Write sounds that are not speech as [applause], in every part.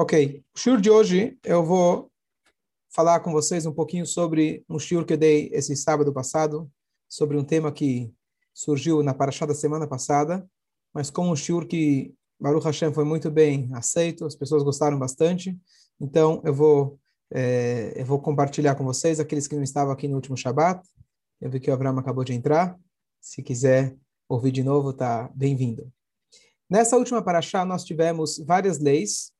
Ok, o shiur de hoje eu vou falar com vocês um pouquinho sobre um shiur que eu dei esse sábado passado, sobre um tema que surgiu na paraxá da semana passada, mas como um shiur que Baruch Hashem foi muito bem aceito, as pessoas gostaram bastante, então eu vou é, eu vou compartilhar com vocês, aqueles que não estavam aqui no último Shabat, eu vi que o Abraão acabou de entrar, se quiser ouvir de novo, tá bem-vindo. Nessa última paraxá nós tivemos várias leis,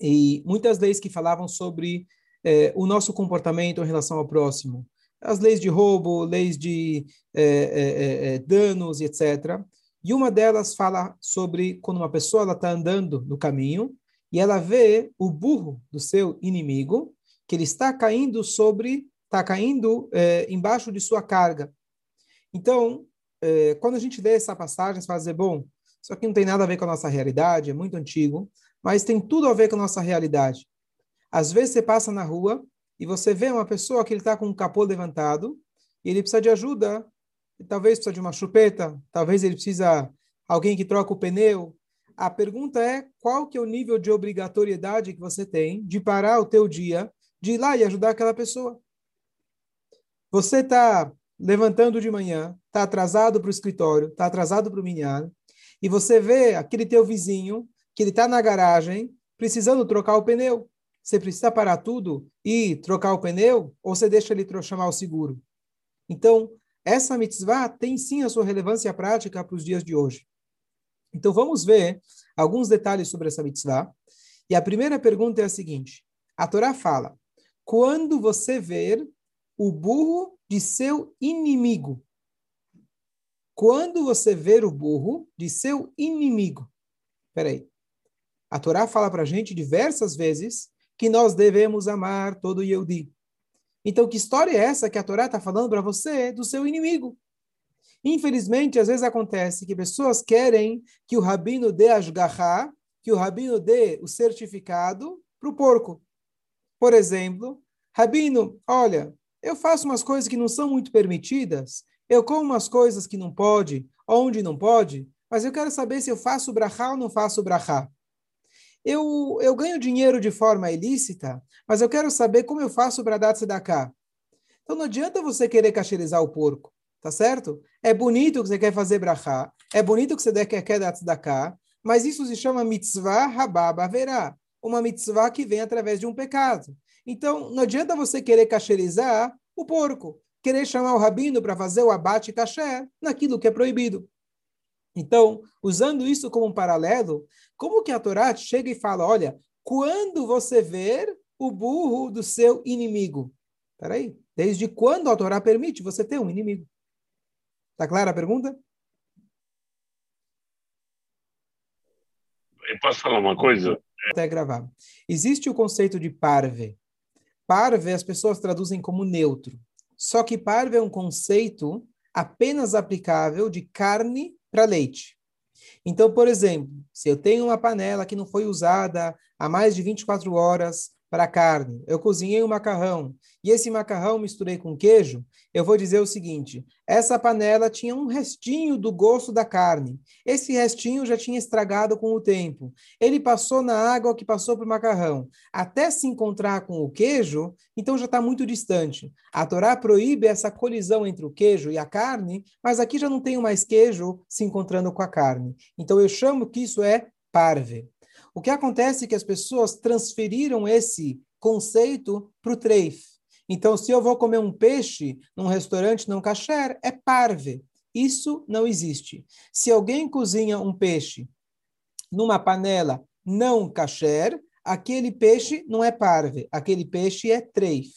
e muitas leis que falavam sobre é, o nosso comportamento em relação ao próximo. As leis de roubo, leis de é, é, danos, etc. E uma delas fala sobre quando uma pessoa está andando no caminho e ela vê o burro do seu inimigo, que ele está caindo sobre, está caindo embaixo de sua carga. Então, quando a gente lê essa passagem, você fala assim, bom, isso aqui não tem nada a ver com a nossa realidade, é muito antigo, mas tem tudo a ver com a nossa realidade. Às vezes você passa na rua e você vê uma pessoa que ele está com o capô levantado e ele precisa de ajuda, talvez precisa de uma chupeta, talvez ele precisa alguém que troca o pneu. A pergunta é qual que é o nível de obrigatoriedade que você tem de parar o teu dia, de ir lá e ajudar aquela pessoa. Você está levantando de manhã, está atrasado para o escritório, está atrasado para o minhar, e você vê aquele teu vizinho que ele está na garagem precisando trocar o pneu. Você precisa parar tudo e trocar o pneu ou você deixa ele chamar o seguro? Então, essa mitzvah tem sim a sua relevância prática para os dias de hoje. Então, vamos ver alguns detalhes sobre essa mitzvah. E a primeira pergunta é a seguinte: a Torá fala, quando você ver o burro de seu inimigo, quando você ver o burro de seu inimigo. Peraí. A Torá fala para a gente diversas vezes que nós devemos amar todo Yehudi. Então, que história é essa que a Torá está falando para você do seu inimigo? Infelizmente, às vezes acontece que pessoas querem que o rabino dê asgarra, que o rabino dê o certificado para o porco. Por exemplo, rabino, olha, eu faço umas coisas que não são muito permitidas, eu como umas coisas que não pode, onde não pode, mas eu quero saber se eu faço brachá ou não faço brachá eu, eu ganho dinheiro de forma ilícita, mas eu quero saber como eu faço para dar tzedakah. Então não adianta você querer cacherizar o porco, tá certo? É bonito que você quer fazer brachá, é bonito que você quer, quer dar tzedakah, mas isso se chama mitzvah rababa haverá, uma mitzvah que vem através de um pecado. Então não adianta você querer cacherizar o porco, querer chamar o rabino para fazer o abate kasher naquilo que é proibido. Então, usando isso como um paralelo, como que a Torá chega e fala, olha, quando você ver o burro do seu inimigo? Peraí, desde quando a Torá permite você ter um inimigo? Tá clara a pergunta? Eu posso falar uma coisa? Até gravar. Existe o conceito de parve. Parve as pessoas traduzem como neutro. Só que parve é um conceito apenas aplicável de carne para leite. Então, por exemplo, se eu tenho uma panela que não foi usada há mais de 24 horas para carne, eu cozinhei um macarrão e esse macarrão misturei com queijo, eu vou dizer o seguinte: essa panela tinha um restinho do gosto da carne. Esse restinho já tinha estragado com o tempo. Ele passou na água que passou para o macarrão. Até se encontrar com o queijo, então já está muito distante. A Torá proíbe essa colisão entre o queijo e a carne, mas aqui já não tenho mais queijo se encontrando com a carne. Então eu chamo que isso é parve. O que acontece é que as pessoas transferiram esse conceito para o treif. Então, se eu vou comer um peixe num restaurante não kasher, é parve. Isso não existe. Se alguém cozinha um peixe numa panela não kasher, aquele peixe não é parve, aquele peixe é treif.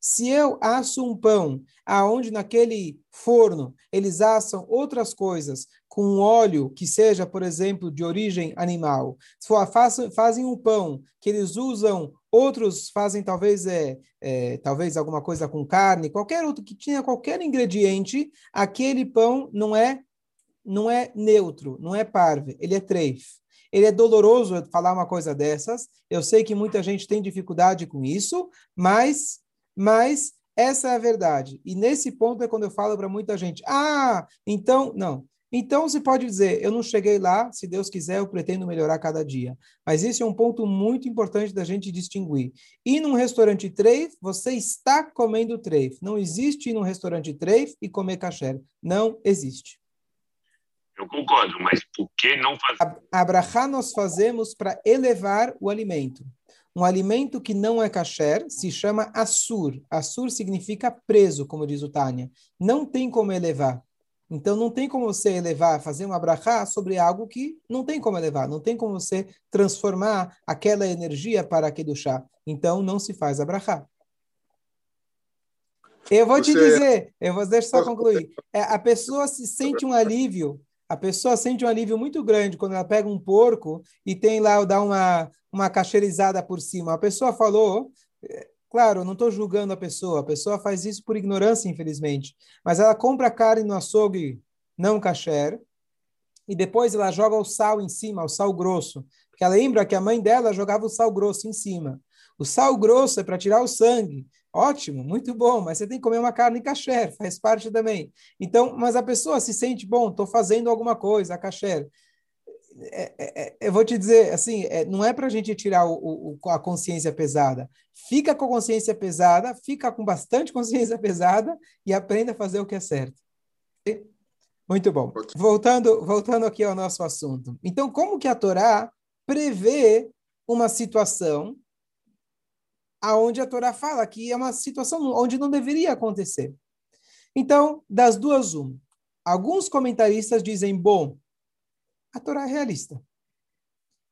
Se eu asso um pão aonde naquele forno eles assam outras coisas com óleo que seja, por exemplo, de origem animal, se for, fazem um pão que eles usam, outros fazem talvez é, é, talvez alguma coisa com carne, qualquer outro que tinha qualquer ingrediente, aquele pão não é não é neutro, não é parve, ele é treif. Ele é doloroso falar uma coisa dessas. Eu sei que muita gente tem dificuldade com isso, mas mas essa é a verdade. E nesse ponto é quando eu falo para muita gente: ah, então, não. Então você pode dizer, eu não cheguei lá, se Deus quiser, eu pretendo melhorar cada dia. Mas isso é um ponto muito importante da gente distinguir. Ir num restaurante treif, você está comendo treif. Não existe ir num restaurante treif e comer kasher. Não existe. Eu concordo, mas por que não fazer? Abrahá nós fazemos para elevar o alimento. Um alimento que não é kasher se chama assur. Assur significa preso, como diz o Tânia. Não tem como elevar. Então não tem como você elevar, fazer uma brachá sobre algo que não tem como elevar, não tem como você transformar aquela energia para aquele chá. Então não se faz a brachá. Eu vou você... te dizer, eu vou deixar só concluir. É, a pessoa se sente um alívio, a pessoa sente um alívio muito grande quando ela pega um porco e tem lá, dá uma, uma cacheirizada por cima. A pessoa falou, Claro, eu não estou julgando a pessoa, a pessoa faz isso por ignorância, infelizmente. Mas ela compra carne no açougue não kasher e depois ela joga o sal em cima, o sal grosso. Porque ela lembra que a mãe dela jogava o sal grosso em cima. O sal grosso é para tirar o sangue. Ótimo, muito bom, mas você tem que comer uma carne kasher, faz parte também. Então, mas a pessoa se sente, bom, estou fazendo alguma coisa, kasher. É, é, é, eu vou te dizer, assim, é, não é para a gente tirar o, o, a consciência pesada. Fica com a consciência pesada, fica com bastante [laughs] consciência pesada e aprenda a fazer o que é certo. Muito bom. Voltando, voltando aqui ao nosso assunto. Então, como que a Torá prevê uma situação aonde a Torá fala que é uma situação onde não deveria acontecer? Então, das duas, uma. Alguns comentaristas dizem, bom, a Torá é realista.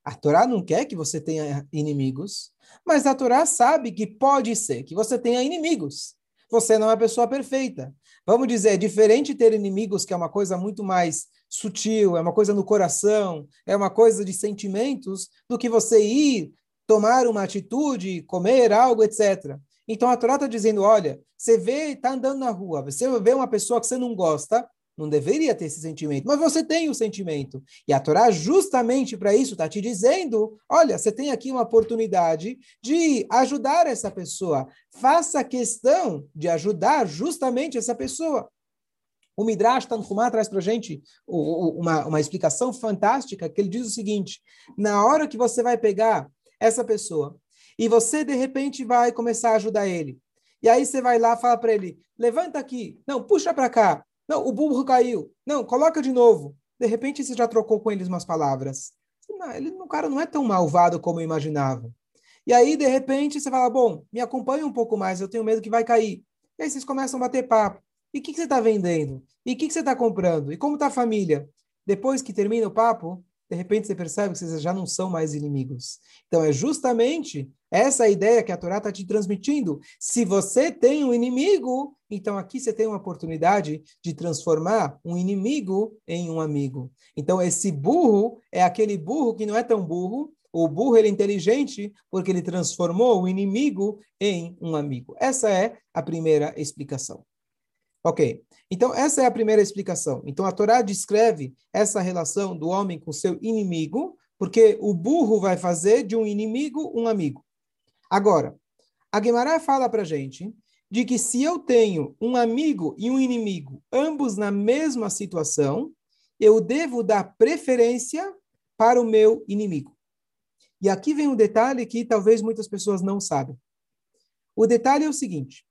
A Torá não quer que você tenha inimigos, mas a Torá sabe que pode ser que você tenha inimigos. Você não é uma pessoa perfeita. Vamos dizer, é diferente ter inimigos, que é uma coisa muito mais sutil, é uma coisa no coração, é uma coisa de sentimentos, do que você ir tomar uma atitude, comer algo, etc. Então a Torá está dizendo: olha, você vê, está andando na rua, você vê uma pessoa que você não gosta, não deveria ter esse sentimento, mas você tem o sentimento. E a Torá, justamente para isso, está te dizendo: olha, você tem aqui uma oportunidade de ajudar essa pessoa. Faça questão de ajudar justamente essa pessoa. O Midrash Tanhumá traz para a gente uma, uma explicação fantástica, que ele diz o seguinte: na hora que você vai pegar essa pessoa e você, de repente, vai começar a ajudar ele, e aí você vai lá e fala para ele: levanta aqui, não, puxa para cá, não, o burro caiu. Não, coloca de novo. De repente você já trocou com eles umas palavras. Ele, o cara não é tão malvado como eu imaginava. E aí, de repente, você fala: Bom, me acompanha um pouco mais, eu tenho medo que vai cair. E aí vocês começam a bater papo. E o que, que, você está vendendo? E o que, que, você está comprando? E como está a família? Depois que termina o papo, de repente você percebe que vocês já não são mais inimigos. Então é justamente essa ideia que a Torá está te transmitindo. Se você tem um inimigo, então aqui você tem uma oportunidade de transformar um inimigo em um amigo. Então esse burro é aquele burro que não é tão burro, o burro ele é inteligente porque ele transformou o inimigo em um amigo. Essa é a primeira explicação. Ok, então essa é a primeira explicação. Então a Torá descreve essa relação do homem com seu inimigo, porque o burro vai fazer de um inimigo um amigo. Agora, a Guimarães fala para gente de que se eu tenho um amigo e um inimigo, ambos na mesma situação, eu devo dar preferência para o meu inimigo. E aqui vem um detalhe que talvez muitas pessoas não sabem. O detalhe é o seguinte: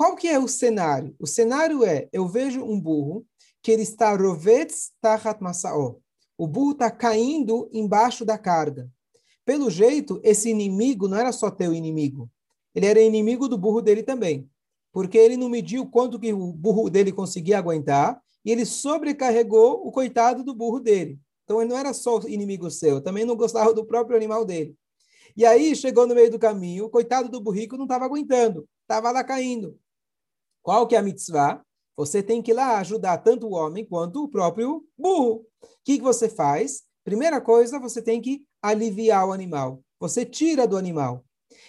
qual que é o cenário? O cenário é, eu vejo um burro que ele está rovetz tachat masao. O burro está caindo embaixo da carga. Pelo jeito, esse inimigo não era só teu inimigo. Ele era inimigo do burro dele também. Porque ele não mediu quanto que o burro dele conseguia aguentar e ele sobrecarregou o coitado do burro dele. Então ele não era só inimigo seu, também não gostava do próprio animal dele. E aí chegou no meio do caminho, o coitado do burrico não estava aguentando, estava lá caindo. Qual que é a mitzvah? Você tem que ir lá ajudar tanto o homem quanto o próprio burro. O que, que você faz? Primeira coisa, você tem que aliviar o animal. Você tira do animal.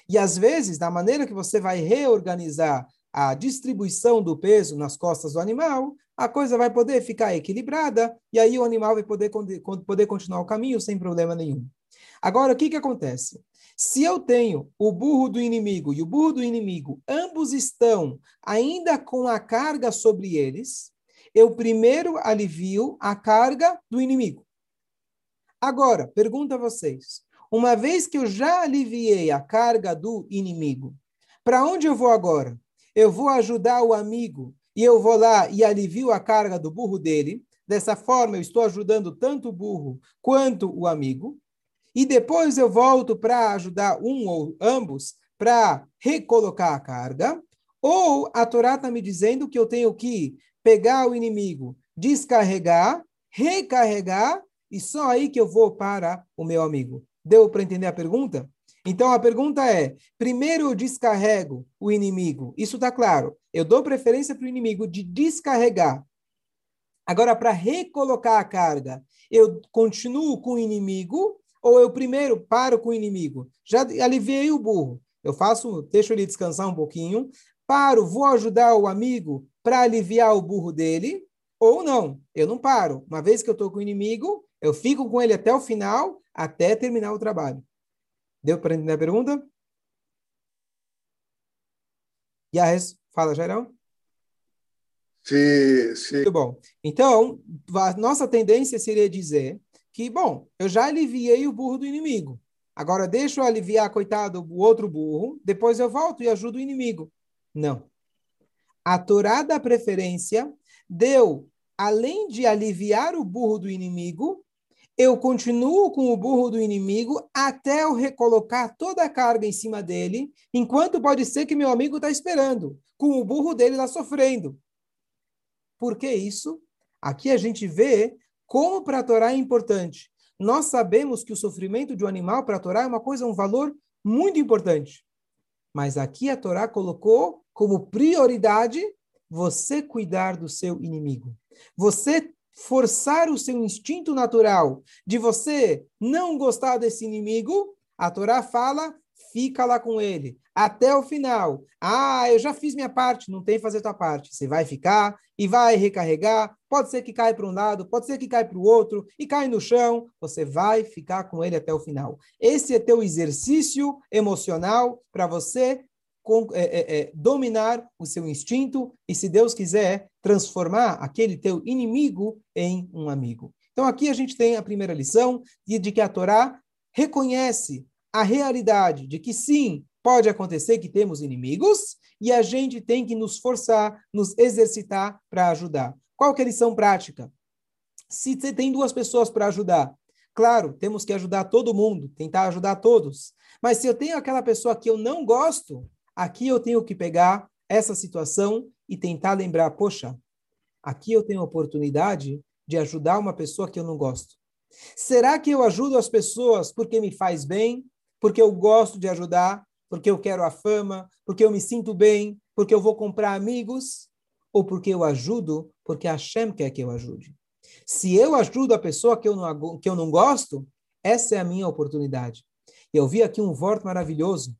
E às vezes, da maneira que você vai reorganizar a distribuição do peso nas costas do animal, a coisa vai poder ficar equilibrada e aí o animal vai poder, poder continuar o caminho sem problema nenhum. Agora, o que, que acontece? Se eu tenho o burro do inimigo e o burro do inimigo, ambos estão ainda com a carga sobre eles, eu primeiro alivio a carga do inimigo. Agora, pergunto a vocês: uma vez que eu já aliviei a carga do inimigo, para onde eu vou agora? Eu vou ajudar o amigo e eu vou lá e alivio a carga do burro dele. Dessa forma, eu estou ajudando tanto o burro quanto o amigo. E depois eu volto para ajudar um ou ambos para recolocar a carga. Ou a Torá está me dizendo que eu tenho que pegar o inimigo, descarregar, recarregar, e só aí que eu vou para o meu amigo. Deu para entender a pergunta? Então a pergunta é: primeiro eu descarrego o inimigo, isso está claro. Eu dou preferência para o inimigo de descarregar. Agora, para recolocar a carga, eu continuo com o inimigo ou eu primeiro paro com o inimigo? Já aliviei o burro. Eu faço, deixo ele descansar um pouquinho, paro, vou ajudar o amigo para aliviar o burro dele, ou não, eu não paro. Uma vez que eu estou com o inimigo, eu fico com ele até o final, até terminar o trabalho. Deu para entender a pergunta? Yahes, fala, Jairão. Sim, sim. Muito bom. Então, a nossa tendência seria dizer que, bom, eu já aliviei o burro do inimigo. Agora deixa eu aliviar, coitado, o outro burro, depois eu volto e ajudo o inimigo. Não. A Torá da preferência deu, além de aliviar o burro do inimigo, eu continuo com o burro do inimigo até eu recolocar toda a carga em cima dele, enquanto pode ser que meu amigo está esperando, com o burro dele lá sofrendo. Por que isso? Aqui a gente vê como para a Torá é importante. Nós sabemos que o sofrimento de um animal para a Torá é uma coisa, um valor muito importante. Mas aqui a Torá colocou como prioridade você cuidar do seu inimigo. Você forçar o seu instinto natural de você não gostar desse inimigo, a Torá fala, fica lá com ele até o final. Ah, eu já fiz minha parte, não tem que fazer tua parte. Você vai ficar e vai recarregar. Pode ser que caia para um lado, pode ser que caia para o outro e cai no chão. Você vai ficar com ele até o final. Esse é teu exercício emocional para você com, é, é, é, dominar o seu instinto e, se Deus quiser, transformar aquele teu inimigo em um amigo. Então, aqui a gente tem a primeira lição de, de que a Torá reconhece a realidade de que sim, pode acontecer que temos inimigos e a gente tem que nos forçar, nos exercitar para ajudar. Qual que é a lição prática? Se você tem duas pessoas para ajudar, claro, temos que ajudar todo mundo, tentar ajudar todos. Mas se eu tenho aquela pessoa que eu não gosto, aqui eu tenho que pegar essa situação e tentar lembrar, poxa, aqui eu tenho a oportunidade de ajudar uma pessoa que eu não gosto. Será que eu ajudo as pessoas porque me faz bem, porque eu gosto de ajudar, porque eu quero a fama, porque eu me sinto bem, porque eu vou comprar amigos, ou porque eu ajudo, porque Hashem quer que eu ajude. Se eu ajudo a pessoa que eu não, que eu não gosto, essa é a minha oportunidade. Eu vi aqui um voto maravilhoso,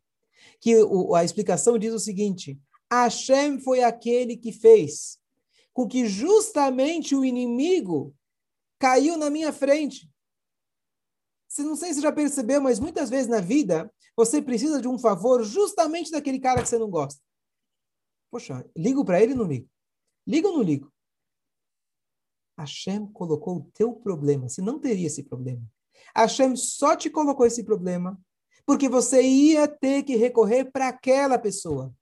que o, a explicação diz o seguinte, Hashem foi aquele que fez com que justamente o inimigo caiu na minha frente. Se não sei se você já percebeu, mas muitas vezes na vida você precisa de um favor justamente daquele cara que você não gosta. Poxa, ligo para ele ou não ligo? Ligo ou não ligo? Hashem colocou o teu problema. Você não teria esse problema. Hashem só te colocou esse problema porque você ia ter que recorrer para aquela pessoa.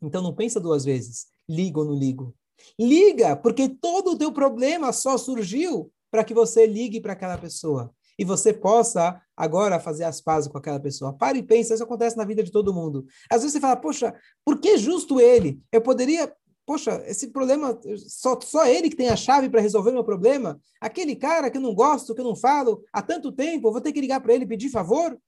Então não pensa duas vezes. Ligo ou não ligo? Liga, porque todo o teu problema só surgiu para que você ligue para aquela pessoa e você possa agora fazer as pazes com aquela pessoa. Pare e pense, isso acontece na vida de todo mundo. Às vezes você fala, poxa, por que justo ele? Eu poderia, poxa, esse problema, só, só ele que tem a chave para resolver meu problema? Aquele cara que eu não gosto, que eu não falo há tanto tempo, vou ter que ligar para ele e pedir favor?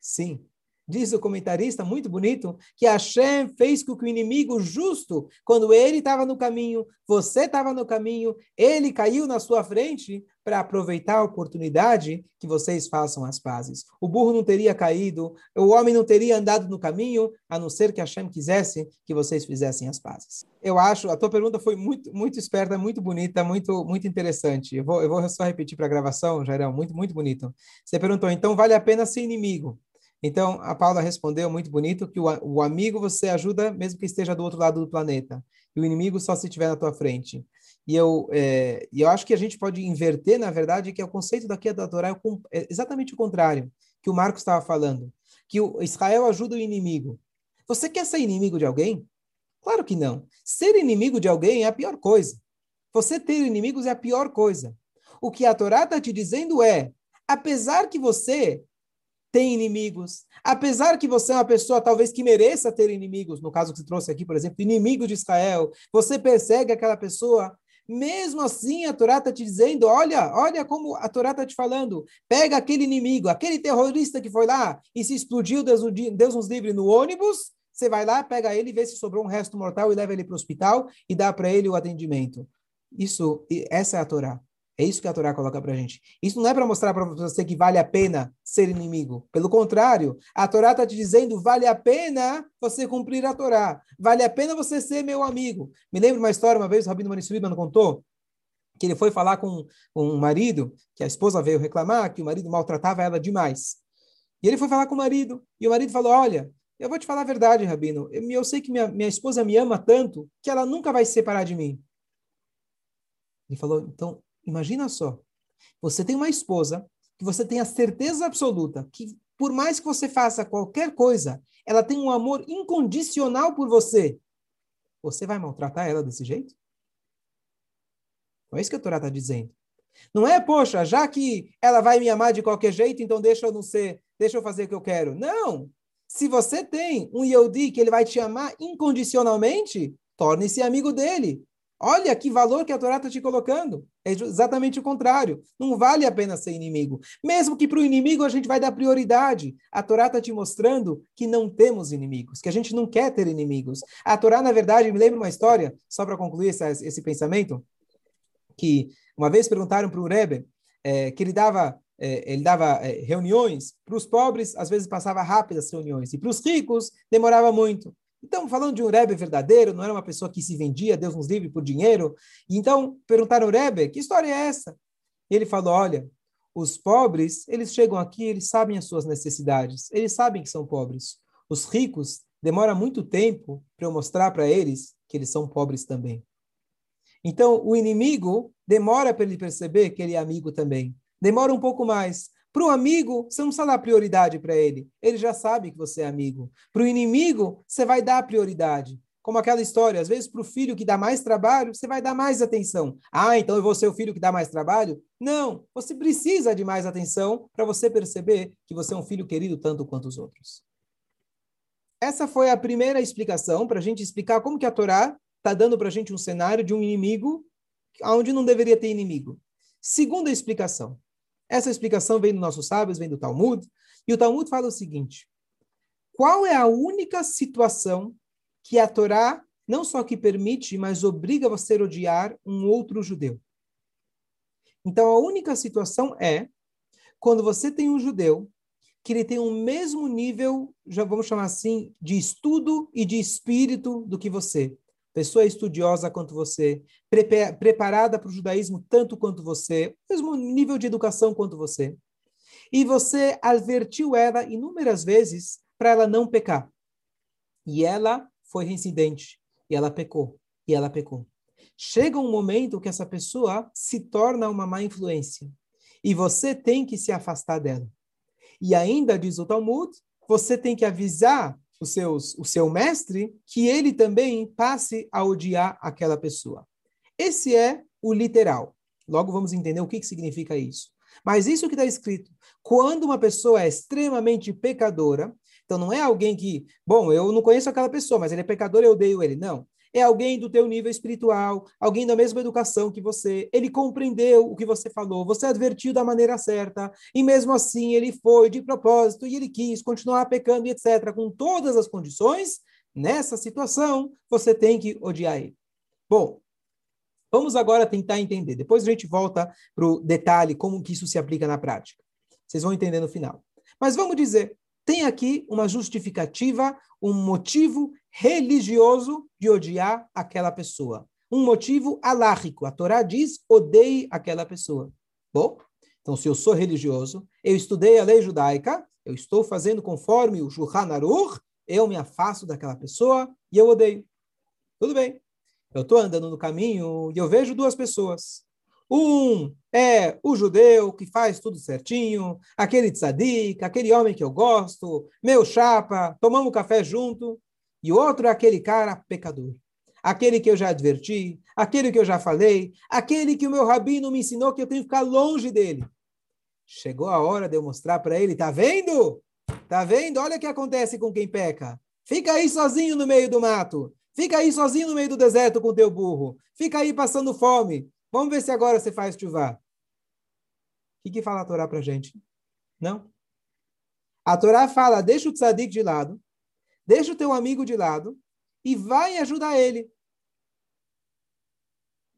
Sim, Diz o comentarista, muito bonito, que Hashem fez com que o inimigo justo, quando ele estava no caminho, você estava no caminho, ele caiu na sua frente para aproveitar a oportunidade que vocês façam as pazes. O burro não teria caído, o homem não teria andado no caminho, a não ser que Hashem quisesse que vocês fizessem as pazes. Eu acho, a tua pergunta foi muito, muito esperta, muito bonita, muito, muito interessante. Eu vou, eu vou só repetir para a gravação, Jairão, muito, muito bonito. Você perguntou, então vale a pena ser inimigo? Então, a Paula respondeu muito bonito que o, o amigo você ajuda mesmo que esteja do outro lado do planeta. E o inimigo só se estiver na tua frente. E eu, é, eu acho que a gente pode inverter, na verdade, que é o conceito daqui da Torá é, é exatamente o contrário que o Marcos estava falando. Que o Israel ajuda o inimigo. Você quer ser inimigo de alguém? Claro que não. Ser inimigo de alguém é a pior coisa. Você ter inimigos é a pior coisa. O que a Torá está te dizendo é, apesar que você tem inimigos, apesar que você é uma pessoa talvez que mereça ter inimigos, no caso que você trouxe aqui, por exemplo, inimigo de Israel, você persegue aquela pessoa, mesmo assim a Torá está te dizendo, olha, olha como a Torá está te falando, pega aquele inimigo, aquele terrorista que foi lá e se explodiu, Deus, Deus nos livre, no ônibus, você vai lá, pega ele, vê se sobrou um resto mortal e leva ele para o hospital e dá para ele o atendimento. Isso, essa é a Torá. É isso que a Torá coloca para gente. Isso não é para mostrar para você que vale a pena ser inimigo. Pelo contrário, a Torá está te dizendo vale a pena você cumprir a Torá. Vale a pena você ser meu amigo. Me lembro uma história, uma vez o Rabino Manisuriba não contou, que ele foi falar com, com um marido, que a esposa veio reclamar que o marido maltratava ela demais. E ele foi falar com o marido, e o marido falou, olha, eu vou te falar a verdade, Rabino, eu, eu sei que minha, minha esposa me ama tanto que ela nunca vai se separar de mim. Ele falou, então, imagina só, você tem uma esposa que você tem a certeza absoluta que, por mais que você faça qualquer coisa, ela tem um amor incondicional por você. Você vai maltratar ela desse jeito? Não é isso que a Torá está dizendo. Não é, poxa, já que ela vai me amar de qualquer jeito, então deixa eu não ser, deixa eu fazer o que eu quero. Não. Se você tem um Yehudi que ele vai te amar incondicionalmente, torne-se amigo dele. Olha que valor que a Torá está te colocando. É exatamente o contrário. Não vale a pena ser inimigo. Mesmo que para o inimigo a gente vai dar prioridade. A Torá está te mostrando que não temos inimigos, que a gente não quer ter inimigos. A Torá, na verdade, me lembra uma história, só para concluir esse, esse, pensamento, que uma vez perguntaram para o Rebbe é, que ele dava é, ele dava é, reuniões para os pobres, às vezes passava rápidas reuniões, e para os ricos demorava muito. Então, falando de um Rebbe verdadeiro, não era uma pessoa que se vendia, Deus nos livre, por dinheiro. Então, perguntaram ao Rebbe, que história é essa? Ele falou, olha, os pobres, eles chegam aqui, eles sabem as suas necessidades, eles sabem que são pobres. Os ricos, demora muito tempo para eu mostrar para eles que eles são pobres também. Então, o inimigo demora para ele perceber que ele é amigo também. Demora um pouco mais. Para o amigo, você não precisa dar prioridade para ele. Ele já sabe que você é amigo. Para o inimigo, você vai dar prioridade. Como aquela história, às vezes para o filho que dá mais trabalho, você vai dar mais atenção. Ah, então eu vou ser o filho que dá mais trabalho? Não, você precisa de mais atenção para você perceber que você é um filho querido tanto quanto os outros. Essa foi a primeira explicação para a gente explicar como que a Torá está dando para a gente um cenário de um inimigo onde não deveria ter inimigo. Segunda explicação. Essa explicação vem dos nossos sábios, vem do Talmud. E o Talmud fala o seguinte: qual é a única situação que a Torá não só que permite, mas obriga você a odiar um outro judeu? Então, a única situação é quando você tem um judeu que ele tem o mesmo nível, já vamos chamar assim, de estudo e de espírito do que você pessoa estudiosa quanto você, preparada para o judaísmo tanto quanto você, mesmo nível de educação quanto você. E você advertiu ela inúmeras vezes para ela não pecar. E ela foi reincidente, e ela pecou, e ela pecou. Chega um momento que essa pessoa se torna uma má influência, e você tem que se afastar dela. E ainda diz o Talmud, você tem que avisar os seus, o seu mestre, que ele também passe a odiar aquela pessoa. Esse é o literal. Logo vamos entender o que, que significa isso. Mas isso que está escrito, quando uma pessoa é extremamente pecadora, então não é alguém que, bom, eu não conheço aquela pessoa, mas ele é pecador, eu odeio ele. Não é alguém do teu nível espiritual, alguém da mesma educação que você, ele compreendeu o que você falou, você advertiu da maneira certa, e mesmo assim ele foi de propósito e ele quis continuar pecando etc. Com todas as condições, nessa situação, você tem que odiar ele. Bom, vamos agora tentar entender. Depois a gente volta para o detalhe, como que isso se aplica na prática. Vocês vão entender no final. Mas vamos dizer, tem aqui uma justificativa, um motivo religioso de odiar aquela pessoa. Um motivo alárrico. A Torá diz, odeie aquela pessoa. Bom, então se eu sou religioso, eu estudei a lei judaica, eu estou fazendo conforme o Shulchan Aruch, eu me afasto daquela pessoa e eu odeio. Tudo bem. Eu estou andando no caminho e eu vejo duas pessoas. Um é o judeu que faz tudo certinho, aquele tzadik, aquele homem que eu gosto, meu chapa, tomamos café junto. E outro é aquele cara pecador. Aquele que eu já adverti, aquele que eu já falei, aquele que o meu rabino me ensinou que eu tenho que ficar longe dele. Chegou a hora de eu mostrar para ele, tá vendo? Tá vendo? Olha o que acontece com quem peca. Fica aí sozinho no meio do mato. Fica aí sozinho no meio do deserto com teu burro. Fica aí passando fome. Vamos ver se agora você faz chuva. O que, que fala a Torá para gente? Não. A Torá fala, deixa o tzadik de lado, deixa o teu amigo de lado e vai ajudar ele.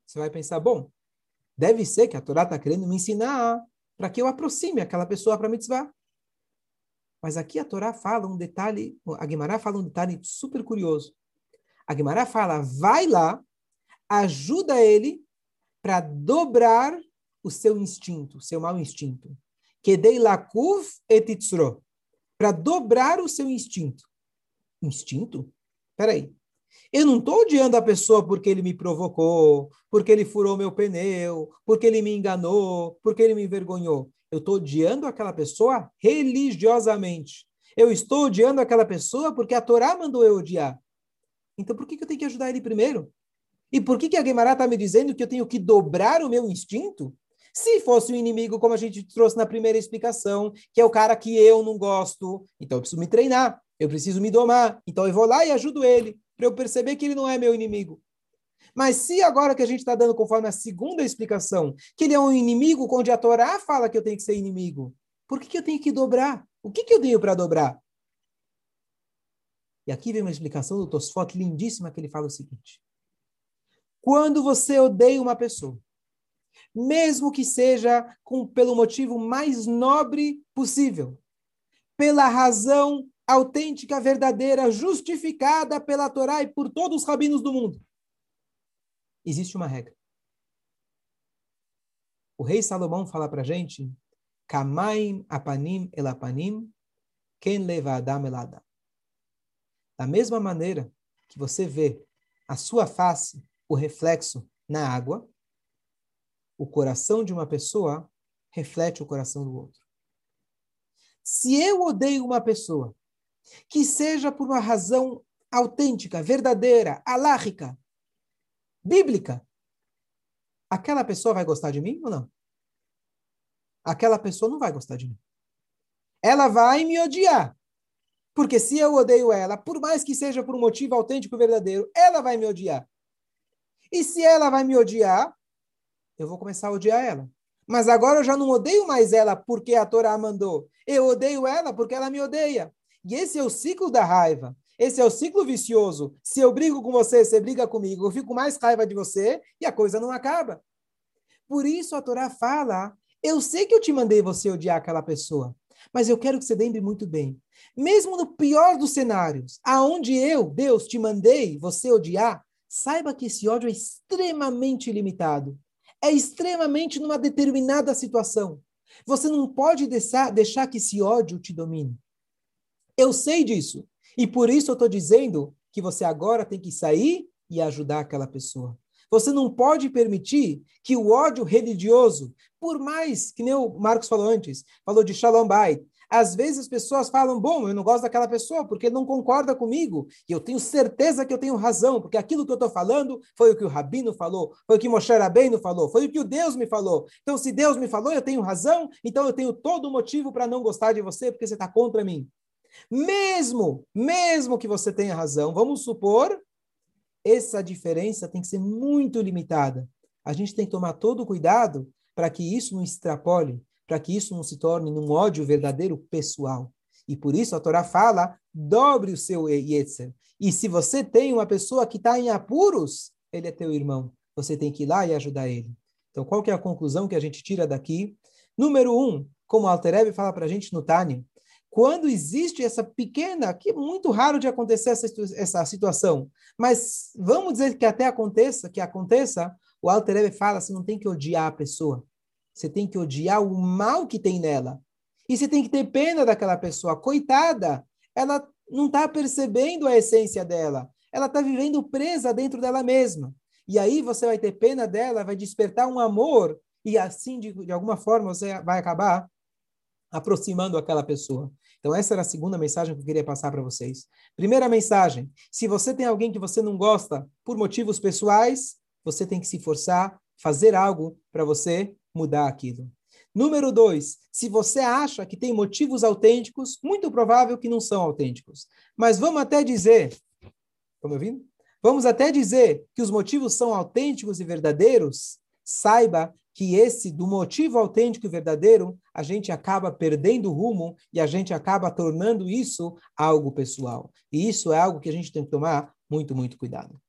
Você vai pensar, bom, deve ser que a Torá está querendo me ensinar para que eu aproxime aquela pessoa para mitzvah. Mas aqui a Torá fala um detalhe, a Guimarães fala um detalhe super curioso. A Guimarães fala, vai lá, ajuda ele para dobrar o seu instinto, o seu mau instinto. Kedei lakuv etitzro. Para dobrar o seu instinto. Instinto? Peraí. Eu não estou odiando a pessoa porque ele me provocou, porque ele furou meu pneu, porque ele me enganou, porque ele me envergonhou. Eu estou odiando aquela pessoa religiosamente. Eu estou odiando aquela pessoa porque a Torá mandou eu odiar. Então por que, que eu tenho que ajudar ele primeiro? E por que, que a Guimarães está me dizendo que eu tenho que dobrar o meu instinto? Se fosse um inimigo, como a gente trouxe na primeira explicação, que é o cara que eu não gosto, então eu preciso me treinar, eu preciso me domar. Então eu vou lá e ajudo ele, para eu perceber que ele não é meu inimigo. Mas se agora que a gente está dando conforme a segunda explicação, que ele é um inimigo onde a Torá fala que eu tenho que ser inimigo, por que, que eu tenho que dobrar? O que, que eu tenho para dobrar? E aqui vem uma explicação do Tosfot lindíssima que ele fala o seguinte: quando você odeia uma pessoa, mesmo que seja com, pelo motivo mais nobre possível, pela razão autêntica, verdadeira, justificada pela Torá e por todos os rabinos do mundo, existe uma regra. O rei Salomão fala para a gente, Kamaim apanim elapanim, quem leva Adam. Da mesma maneira que você vê a sua face o reflexo na água, o coração de uma pessoa reflete o coração do outro. Se eu odeio uma pessoa, que seja por uma razão autêntica, verdadeira, alárrica, bíblica, aquela pessoa vai gostar de mim ou não? Aquela pessoa não vai gostar de mim. Ela vai me odiar. Porque se eu odeio ela, por mais que seja por um motivo autêntico e verdadeiro, ela vai me odiar. E se ela vai me odiar, eu vou começar a odiar ela. Mas agora eu já não odeio mais ela porque a Torá mandou. Eu odeio ela porque ela me odeia. E esse é o ciclo da raiva. Esse é o ciclo vicioso. Se eu brigo com você, você briga comigo, eu fico mais raiva de você e a coisa não acaba. Por isso a Torá fala: eu sei que eu te mandei você odiar aquela pessoa, mas eu quero que você lembre muito bem. Mesmo no pior dos cenários, aonde eu, Deus, te mandei você odiar, saiba que esse ódio é extremamente limitado. É extremamente numa determinada situação. Você não pode deixar, deixar que esse ódio te domine. Eu sei disso. E por isso eu estou dizendo que você agora tem que sair e ajudar aquela pessoa. Você não pode permitir que o ódio religioso, por mais que nem o Marcos falou antes, falou de Shalom Bait, às vezes as pessoas falam, bom, eu não gosto daquela pessoa porque não concorda comigo. E eu tenho certeza que eu tenho razão, porque aquilo que eu estou falando foi o que o Rabino falou, foi o que Moshe Rabbeinu falou, foi o que o Deus me falou. Então, se Deus me falou, eu tenho razão, então eu tenho todo o motivo para não gostar de você, porque você está contra mim. Mesmo, mesmo que você tenha razão, vamos supor, essa diferença tem que ser muito limitada. A gente tem que tomar todo o cuidado para que isso não extrapole, para que isso não se torne num ódio verdadeiro pessoal. E por isso a Torá fala, dobre o seu Yetzer. E se você tem uma pessoa que está em apuros, ele é teu irmão. Você tem que ir lá e ajudar ele. Então, qual que é a conclusão que a gente tira daqui? Número um, como o Altereb fala para a gente no Tânia, quando existe essa pequena, que é muito raro de acontecer essa, essa situação, mas vamos dizer que até aconteça, que aconteça, o Altereb fala, você não tem que odiar a pessoa. Você tem que odiar o mal que tem nela. E você tem que ter pena daquela pessoa. Coitada, ela não está percebendo a essência dela. Ela está vivendo presa dentro dela mesma. e aí você vai ter pena dela, vai despertar um amor, e assim, de, de alguma forma, você vai acabar aproximando aquela pessoa. Então, essa era a segunda mensagem que eu queria passar para vocês. Primeira mensagem: se você tem alguém que você não gosta por motivos pessoais, você tem que se forçar, fazer algo para você mudar aquilo. Número dois, se você acha que tem motivos autênticos, muito provável que não são autênticos. Mas vamos até dizer, estão me ouvindo? Vamos até dizer que os motivos são autênticos e verdadeiros. Saiba que esse, do motivo autêntico e verdadeiro, a gente acaba perdendo o rumo e a gente acaba tornando isso algo pessoal. E isso é algo que a gente tem que tomar muito, muito cuidado.